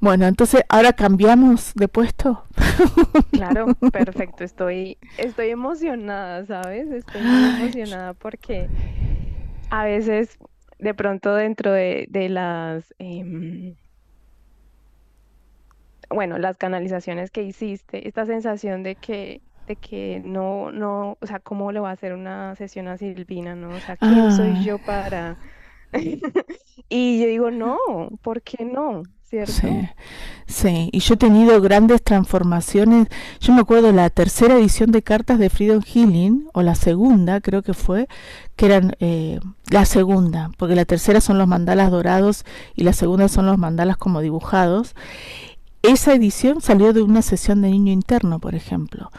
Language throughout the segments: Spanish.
Bueno, entonces ahora cambiamos de puesto. Claro, perfecto. Estoy, estoy emocionada, ¿sabes? Estoy muy emocionada porque a veces, de pronto, dentro de, las, em, bueno, las canalizaciones que hiciste, esta sensación de que de que no, no, o sea, ¿cómo le va a hacer una sesión a Silvina, no? O sea, ¿quién soy ah. yo para...? y yo digo, no, ¿por qué no? ¿Cierto? Sí, sí, y yo he tenido grandes transformaciones. Yo me acuerdo la tercera edición de cartas de Freedom Healing, o la segunda, creo que fue, que eran eh, la segunda, porque la tercera son los mandalas dorados y la segunda son los mandalas como dibujados. Esa edición salió de una sesión de niño interno, por ejemplo.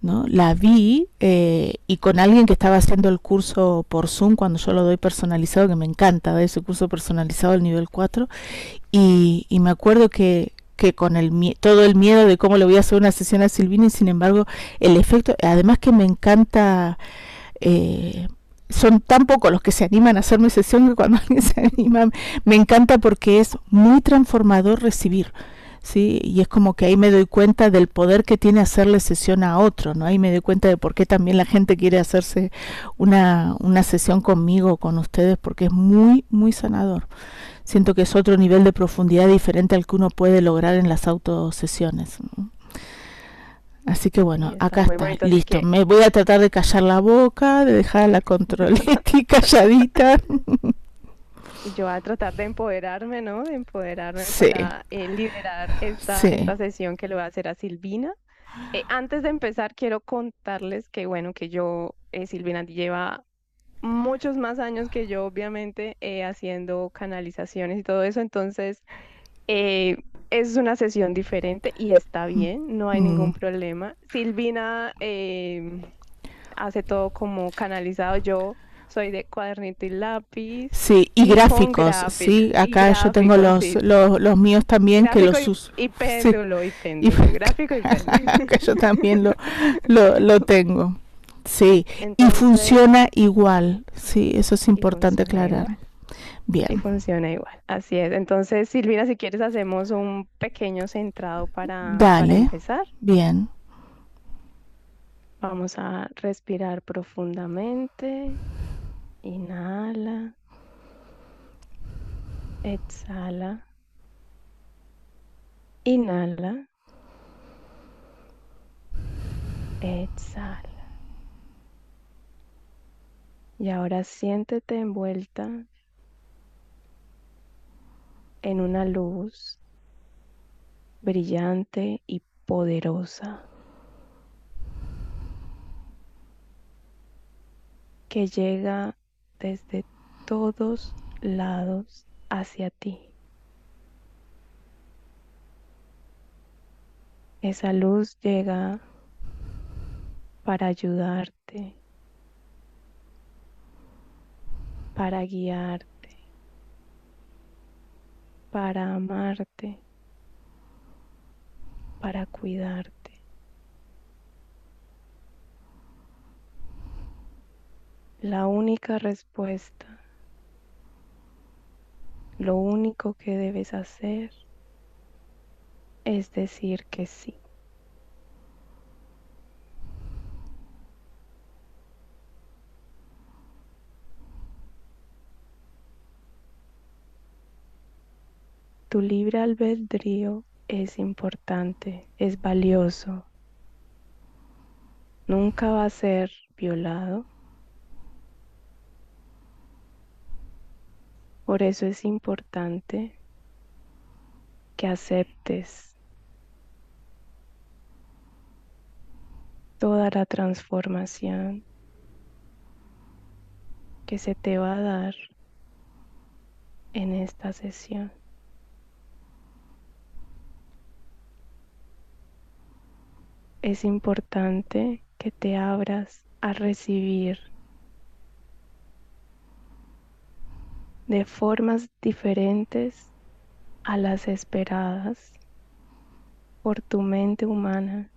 ¿No? La vi eh, y con alguien que estaba haciendo el curso por Zoom cuando yo lo doy personalizado, que me encanta de ese curso personalizado del nivel 4, y, y me acuerdo que, que con el todo el miedo de cómo le voy a hacer una sesión a Silvina y sin embargo el efecto, además que me encanta... Eh, son tan pocos los que se animan a hacerme sesión que cuando alguien se anima me encanta porque es muy transformador recibir. ¿Sí? Y es como que ahí me doy cuenta del poder que tiene hacerle sesión a otro, ¿no? Ahí me doy cuenta de por qué también la gente quiere hacerse una, una sesión conmigo, con ustedes, porque es muy, muy sanador. Siento que es otro nivel de profundidad diferente al que uno puede lograr en las autosesiones. Así que bueno, acá está, listo. Me voy a tratar de callar la boca, de dejar la calladita. Yo voy a tratar de empoderarme, ¿no? De empoderarme para eh, liderar esta, sesión que le voy a hacer a Silvina. Eh, antes de empezar, quiero contarles que, bueno, que yo, eh, Silvina, lleva muchos más años que yo, obviamente, haciendo canalizaciones y todo eso. Entonces, es una sesión diferente y está bien, no hay ningún problema. Silvina hace todo como canalizado. Yo soy de cuadernito y lápiz. Sí, y, gráficos, sí, acá yo tengo los, los, míos también que los uso. Y péndulo, y péndulo, gráfico y péndulo. yo también lo, lo, lo tengo. Sí, y funciona igual, sí, eso es importante aclarar. Bien. Y funciona igual, así es. Entonces, Silvina, si quieres hacemos un pequeño centrado para, para empezar. Bien. Vamos a respirar profundamente. Inhala. Exhala. Inhala. Exhala. Y ahora siéntete envuelta en una luz brillante y poderosa. que llega desde todos lados hacia ti. Esa luz llega para ayudarte, para guiarte, para amarte, para cuidarte. La única respuesta, lo único que debes hacer es decir que sí. Tu libre albedrío es importante, es valioso. Nunca va a ser violado Por eso es importante que aceptes toda la transformación, que se te va a dar en esta sesión. Es importante que te abras a recibir de formas diferentes a las esperadas por tu mente humana,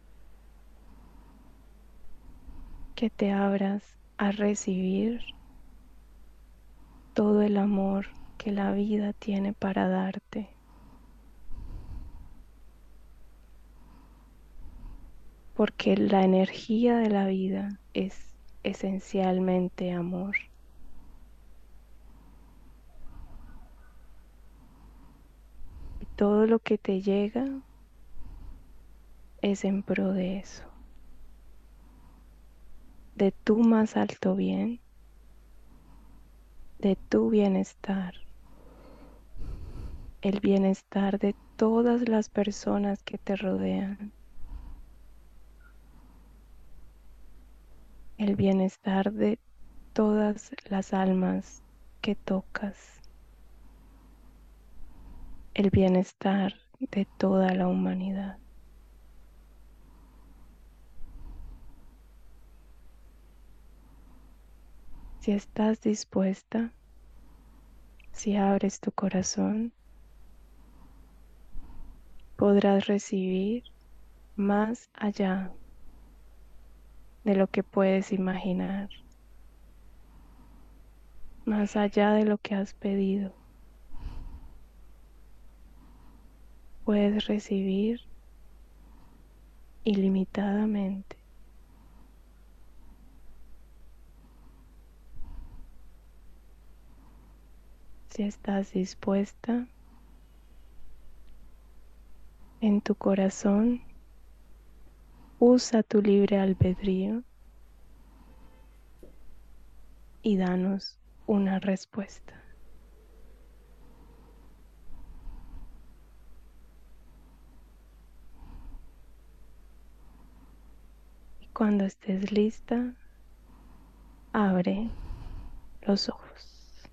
que te abras a recibir todo el amor que la vida tiene para darte. Porque la energía de la vida es esencialmente amor. Todo lo que te llega es en pro de eso, de tu más alto bien, de tu bienestar, el bienestar de todas las personas que te rodean, el bienestar de todas las almas que tocas el bienestar de toda la humanidad. Si estás dispuesta, si abres tu corazón, podrás recibir más allá de lo que puedes imaginar, más allá de lo que has pedido. Puedes recibir ilimitadamente. Si estás dispuesta, en tu corazón, usa tu libre albedrío y danos una respuesta. Cuando estés lista, abre los ojos.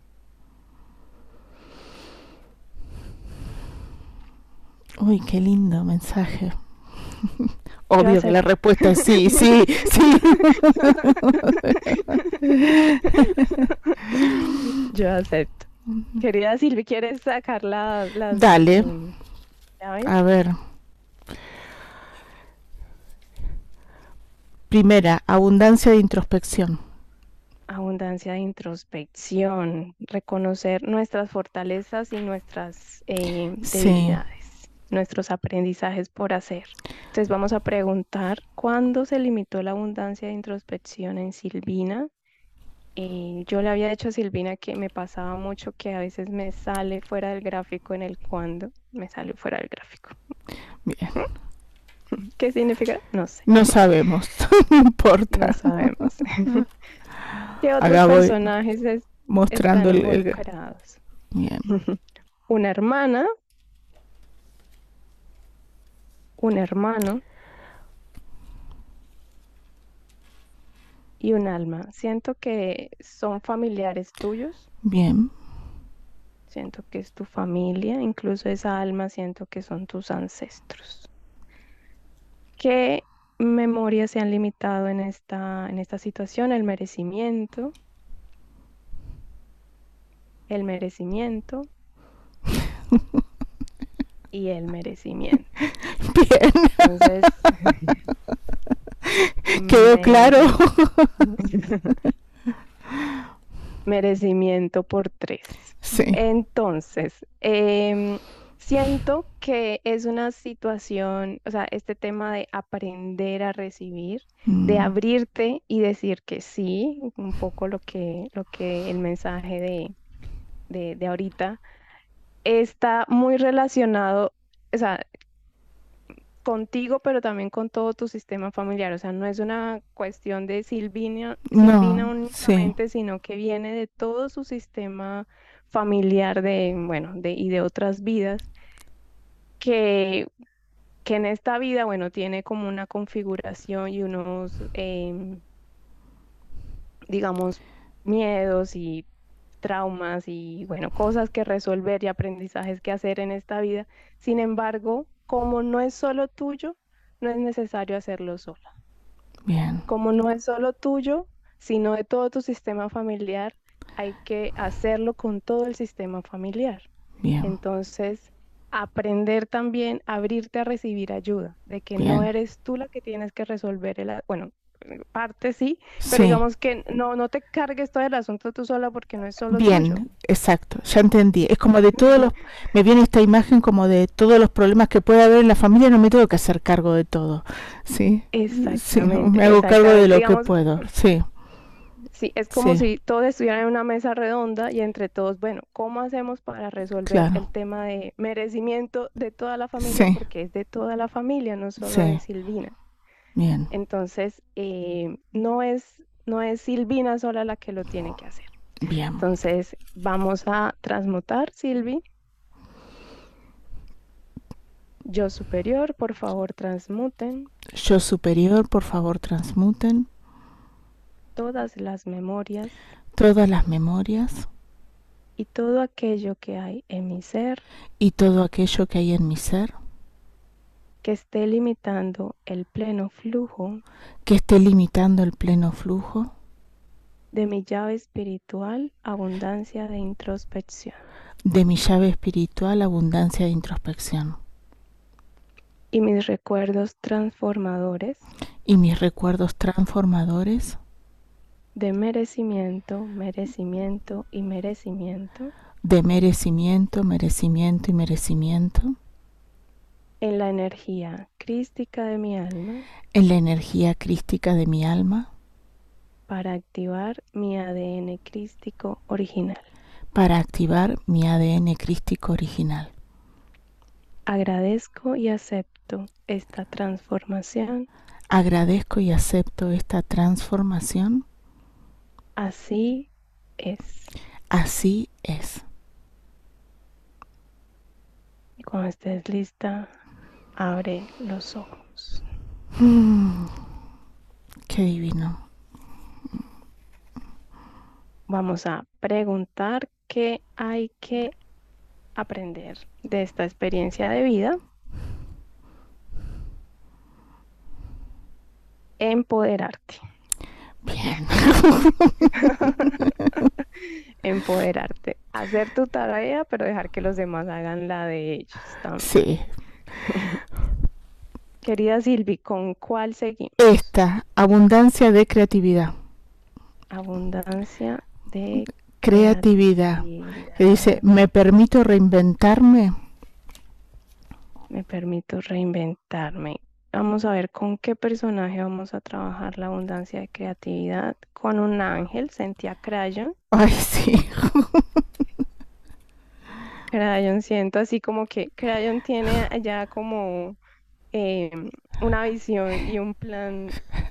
Uy, qué lindo mensaje. Obvio que la respuesta es sí, sí, sí. Yo acepto. Querida Silvi, ¿quieres sacar las... Dale. A ver. Primera, abundancia de introspección. Abundancia de introspección, reconocer nuestras fortalezas y nuestras eh, debilidades, nuestros aprendizajes por hacer. Entonces vamos a preguntar, ¿cuándo se limitó la abundancia de introspección en Silvina? Eh, yo le había dicho a Silvina que me pasaba mucho que a veces me sale fuera del gráfico en el cuándo, me sale fuera del gráfico. Bien. ¿Qué significa? No sé. No sabemos, no importa. No sabemos. ¿Qué otros personajes es, mostrando el, Bien. Una hermana, un hermano y un alma. Siento que son familiares tuyos. Bien. Siento que es tu familia, incluso esa alma siento que son tus ancestros. ¿Qué memorias se han limitado en esta, en esta situación? El merecimiento. El merecimiento. y el merecimiento. Bien. Quedó claro. merecimiento por tres. Sí. Entonces, eh, Siento que es una situación, o sea, este tema de aprender a recibir, de mm. abrirte y decir que sí, un poco lo que, lo que el mensaje de, de, de ahorita, está muy relacionado, o sea, contigo, pero también con todo tu sistema familiar. O sea, no es una cuestión de Silvina, Silvina únicamente, sino que viene de todo su sistema familiar de, bueno, de, y de otras vidas que, que en esta vida, bueno, tiene como una configuración y unos, em, digamos, miedos y traumas y bueno, cosas que resolver y aprendizajes que hacer en esta vida. Sin embargo, como no es solo tuyo, no es necesario hacerlo sola. Bien. Como no es solo tuyo, sino de todo tu sistema familiar, hay que hacerlo con todo el sistema familiar. Bien. Entonces, aprender también a abrirte a recibir ayuda, de que no eres tú la que tienes que resolver el, bueno, parte sí, pero digamos que no, no te cargues todo el asunto tú sola porque no es solo Bien, exacto, ya entendí. Es como de todos los, me viene esta imagen como de todos los problemas que puede haber en la familia, no me tengo que hacer cargo de todo, ¿sí? Exactamente. me hago cargo de lo que puedo, sí. Sí, es como si todos estuvieran en una mesa redonda y entre todos, bueno, ¿cómo hacemos para resolver el tema de merecimiento de toda la familia? Porque es de toda la familia, no solo de Silvina. Bien. Entonces, eh, no, es, no es Silvina sola la que lo tiene que hacer. Bien. Entonces, vamos a transmutar, Silvi. Yo superior, por favor, transmuten. Yo superior, por favor, transmuten. Todas las memorias. Todas las memorias. Y todo aquello que hay en mi ser. Y todo aquello que hay en mi ser que esté limitando el pleno flujo, que esté limitando el pleno flujo de mi llave espiritual, abundancia de introspección. De mi llave espiritual, abundancia de introspección. Y mis recuerdos transformadores. Y mis recuerdos transformadores. De merecimiento, merecimiento y merecimiento. De merecimiento, merecimiento y merecimiento en la energía crística de mi alma. En la energía crística de mi alma. Para activar mi ADN crístico original. Para activar mi ADN crístico original. Agradezco y acepto esta transformación. Agradezco y acepto esta transformación. Así es. Así es. Y cuando estés lista, abre los ojos. Mm, qué divino. Vamos a preguntar qué hay que aprender de esta experiencia de vida. Empoderarte. Bien. Empoderarte. Hacer tu tarea, pero dejar que los demás hagan la de ellos también. Sí, Querida Silvi, ¿con cuál seguimos? Esta, abundancia de creatividad. Abundancia de creatividad. Que dice, ¿me permito reinventarme? Me permito reinventarme. Vamos a ver con qué personaje vamos a trabajar la abundancia de creatividad. Con un ángel, sentía Crayon. Ay, sí. Crayon siento así como que Crayon tiene ya como eh, una visión y un plan,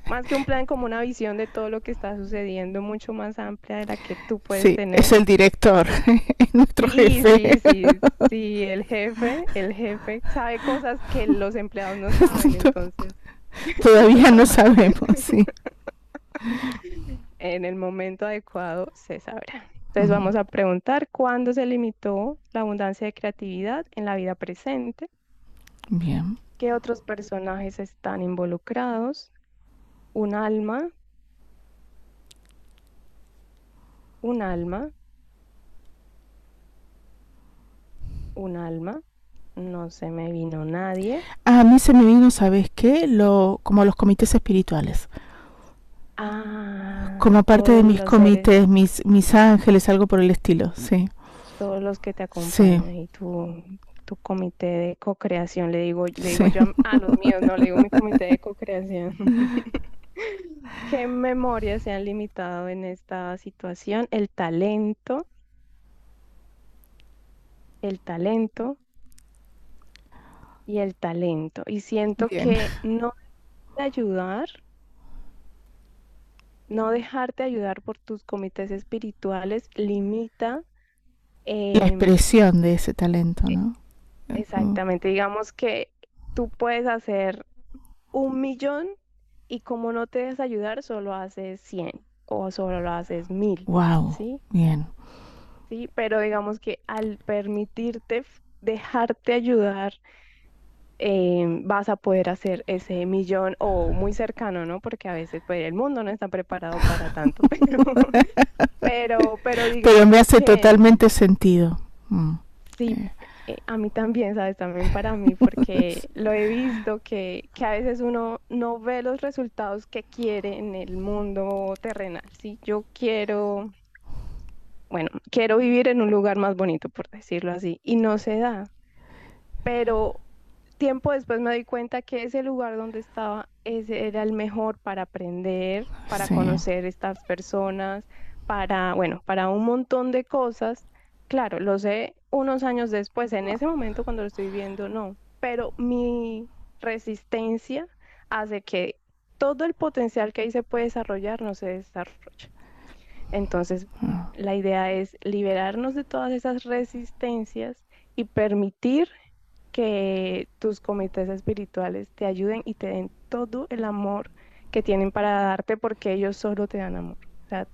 más que un plan, como una visión de todo lo que está sucediendo, mucho más amplia de la que tú puedes sí, tener. Es el director, nuestro jefe. Sí, sí, sí, el jefe, el jefe sabe cosas que los empleados no saben, entonces. Todavía no sabemos, sí. En el momento adecuado se sabrá. Entonces vamos a preguntar cuándo se limitó la abundancia de creatividad en la vida presente. Bien. ¿Qué otros personajes están involucrados? Un alma. Un alma. Un alma. No se me vino nadie. A mí se me vino, ¿sabes qué? Lo, como los comités espirituales. Ah, como parte de mis comités, mis, mis ángeles, algo por el estilo, sí. Todos los que te acompañan y tu, tu comité de co-creación, le digo, le digo yo a, los míos, no, le digo mi comité de co-creación. ¿Qué memorias se han limitado en esta situación? El talento, el talento y el talento. Y siento que no ayudar no dejarte ayudar por tus comités espirituales limita la em, expresión de ese talento, ¿no? Exactamente, digamos que tú puedes hacer un millón y como no te dejas ayudar, solo haces 100. o solo lo haces mil. Wow. ¿sí? Bien. Sí, pero digamos que al permitirte dejarte ayudar, eh, vas a poder hacer ese millón o muy cercano, ¿no? Porque a veces pues, el mundo no está preparado para tanto, pero, pero, pero, me hace totalmente sentido. Mm. Sí, eh. Eh, a mí también, ¿sabes? También para mí, porque lo he visto que, que, a veces uno no ve los resultados que quiere en el mundo terrenal, ¿sí? Yo quiero, bueno, quiero vivir en un lugar más bonito, por decirlo así, y no se da. Pero tiempo después me doy cuenta que ese lugar donde estaba ese era el mejor para aprender, para conocer estas personas, para, bueno, para un montón de cosas. Claro, lo sé unos años después, en ese momento cuando lo estoy viendo, no, pero mi resistencia hace que todo el potencial que ahí se puede desarrollar no se desarrolle. Entonces, ah. la idea es liberarnos de todas esas resistencias y permitir que tus comités espirituales te ayuden y te den todo el amor que tienen para darte porque ellos solo te dan amor. O sea,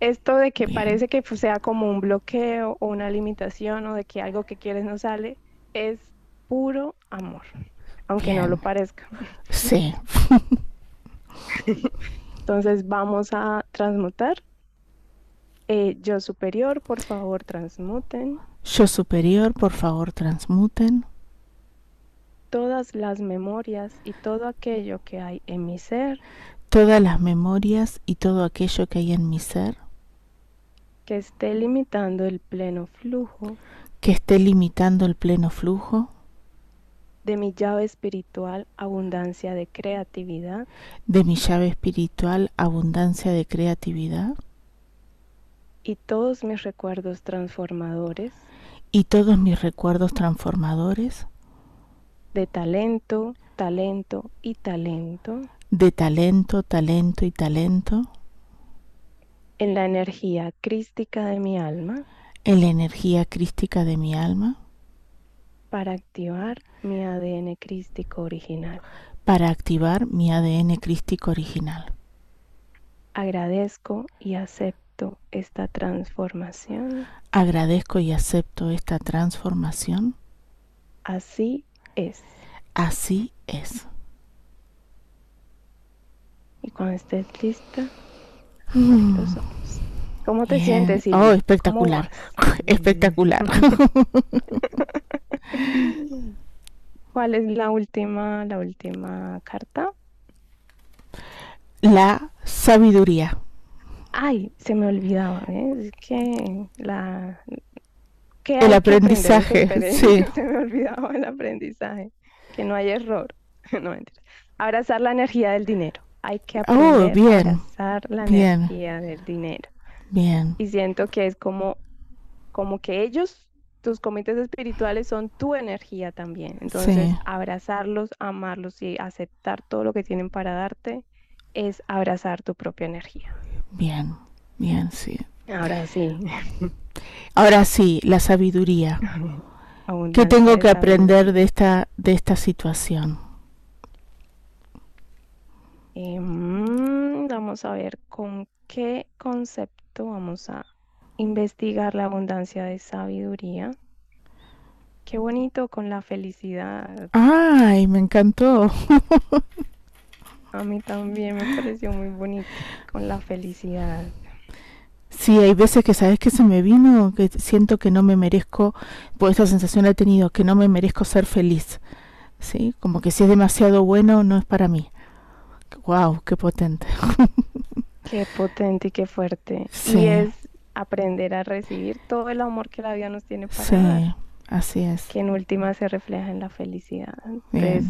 esto de que parece que sea como un bloqueo o una limitación o de que algo que quieres no sale, es puro amor, aunque no lo parezca. Sí. Entonces vamos a transmutar. Eh, yo superior, por favor, transmuten. Yo superior, por favor, transmuten todas las memorias y todo aquello que hay en mi ser. Todas las memorias y todo aquello que hay en mi ser. Que esté limitando el pleno flujo. Que esté limitando el pleno flujo. De mi llave espiritual, abundancia de creatividad. De mi llave espiritual, abundancia de creatividad. Y todos mis recuerdos transformadores. Y todos mis recuerdos transformadores de talento, talento y talento. De talento, talento y talento. En la energía crística de mi alma. En la energía crística de mi alma. Para activar mi ADN crístico original. Para activar mi ADN crístico original. Agradezco y acepto esta transformación. Agradezco y acepto esta transformación. Así es. Así es. Y cuando estés lista, mm. ¿Cómo te sientes? Oh, espectacular. Espectacular. ¿Cuál es la última, la última carta? La sabiduría. Ay, se me olvidaba, ¿eh? Es que la el aprendizaje, sí. Se me olvidaba el aprendizaje, que no hay error. no Abrazar la energía del dinero. Hay que oh, aprender a abrazar la energía del dinero. Bien. Y siento que es como, como que ellos, tus comités espirituales, son tu energía también. Entonces, abrazarlos, amarlos y aceptar todo lo que tienen para darte es abrazar tu propia energía. Bien, bien, sí. Ahora sí. Ahora sí, la sabiduría. ¿Qué tengo que aprender de esta, de esta situación? Em, vamos a ver con qué concepto vamos a investigar la abundancia de sabiduría. Qué bonito con la felicidad. Ay, me encantó. a mí también me pareció muy bonito con la felicidad. Sí, hay veces que sabes que se me vino, que siento que no me merezco, pues esa sensación he tenido, que no me merezco ser feliz. ¿Sí? Como que si es demasiado bueno, no es para mí. Wow, qué potente. Qué potente y qué fuerte. Sí. Y es aprender a recibir todo el amor que la vida nos tiene para sí, así es. Que en última se refleja en la felicidad. Entonces,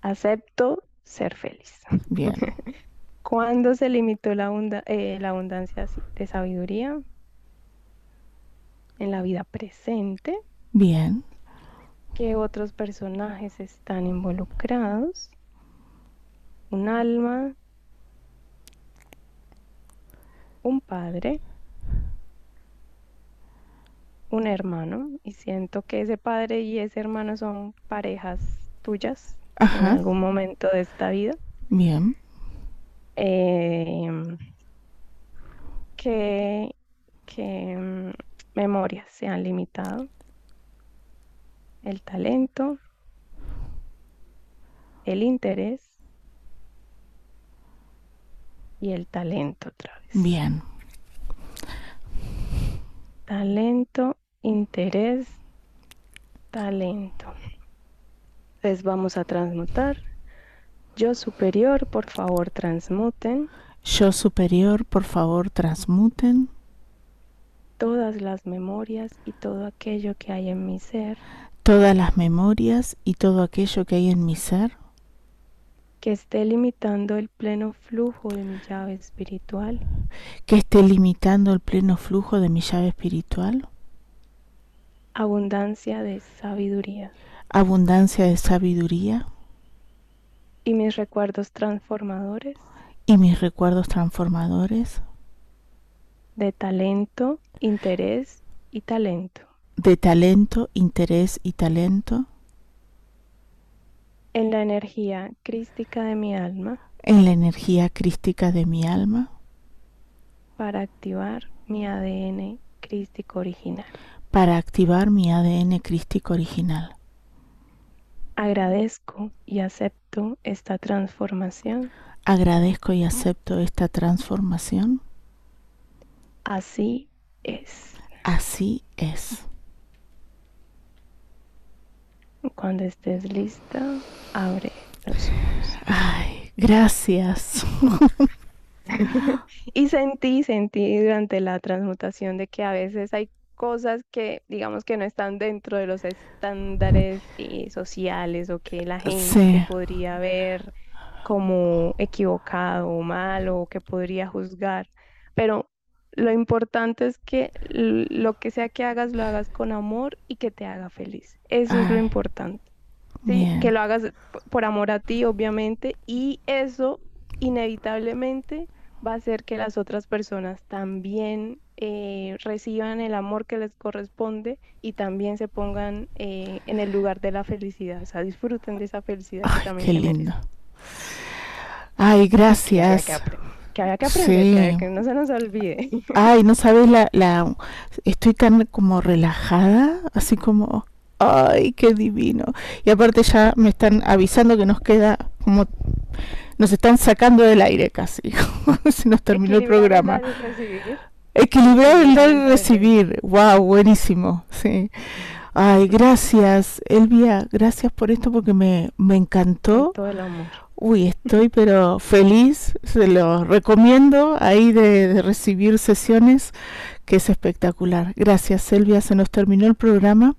acepto ser feliz. Bien. ¿Cuándo se limitó la, eh, la abundancia de sabiduría? En la vida presente. Bien. ¿Qué otros personajes están involucrados? Un alma, un padre, un hermano, y siento que ese padre y ese hermano son parejas tuyas en algún momento de esta vida. Bien. Em, que, que mm, memorias se han limitado. El talento, el interés y el talento otra vez. Bien. Talento, interés, talento. Entonces vamos a transmutar. Yo superior, por favor, transmuten. Yo superior, por favor, transmuten. Todas las memorias y todo aquello que hay en mi ser. Todas las memorias y todo aquello que hay en mi ser. Que esté limitando el pleno flujo de mi llave espiritual. Que esté limitando el pleno flujo de mi llave espiritual. Abundancia de sabiduría. Abundancia de sabiduría. Y mis recuerdos transformadores y mis recuerdos transformadores de talento, interés y talento. De talento, interés y talento. En la energía crística de mi alma. En la energía crística de mi alma. Para activar mi ADN crístico original. Para activar mi ADN crístico original. Agradezco y acepto esta transformación Agradezco y acepto esta transformación. Así es. Así es. Cuando estés lista, abre los ojos. Ay, gracias. y sentí, sentí durante la transmutación de que a veces hay cosas que digamos que no están dentro de los estándares sociales o que la gente podría ver como equivocado o mal o que podría juzgar, pero lo importante es que lo que sea que hagas lo hagas con amor y que te haga feliz. Eso es lo importante. Que lo hagas por amor a ti, obviamente, y eso inevitablemente va a hacer que las otras personas también eh, reciban el amor que les corresponde y también se pongan eh, en el lugar de la felicidad, o sea, disfruten de esa felicidad que también qué lindo. Ay, gracias. Que había que, aprender, que, no se nos olvide. Ay, no sabes la, la, estoy tan como relajada, así como, ay, qué divino. Y aparte ya me están avisando que nos queda como, nos están sacando del aire casi, se nos terminó el programa. Equilibrar el dar y recibir, wow, buenísimo, sí. Ay, gracias, Elvia, gracias por esto porque me, me encantó. Todo el amor. Uy, estoy pero feliz, se lo recomiendo ahí de, recibir sesiones, que es espectacular. Gracias, Selvia, se nos terminó el programa.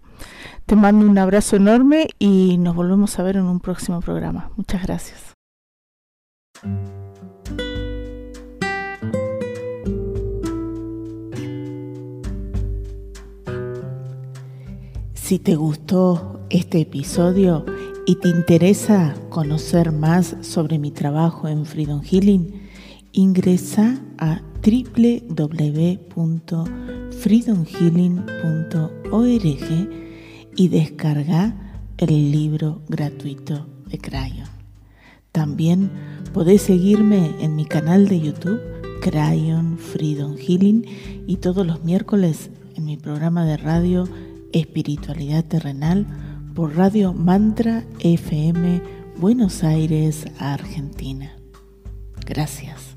Te mando un abrazo enorme y nos volvemos a ver en un próximo programa. Muchas gracias. Si te gustó este episodio y te interesa conocer más sobre mi trabajo en Freedom Healing, ingresa a www.freedomhealing.org y descarga el libro gratuito de Crayon. También podés seguirme en mi canal de YouTube Crayon Freedom Healing y todos los miércoles en mi programa de radio Espiritualidad Terrenal por Radio Mantra FM Buenos Aires, Argentina. Gracias.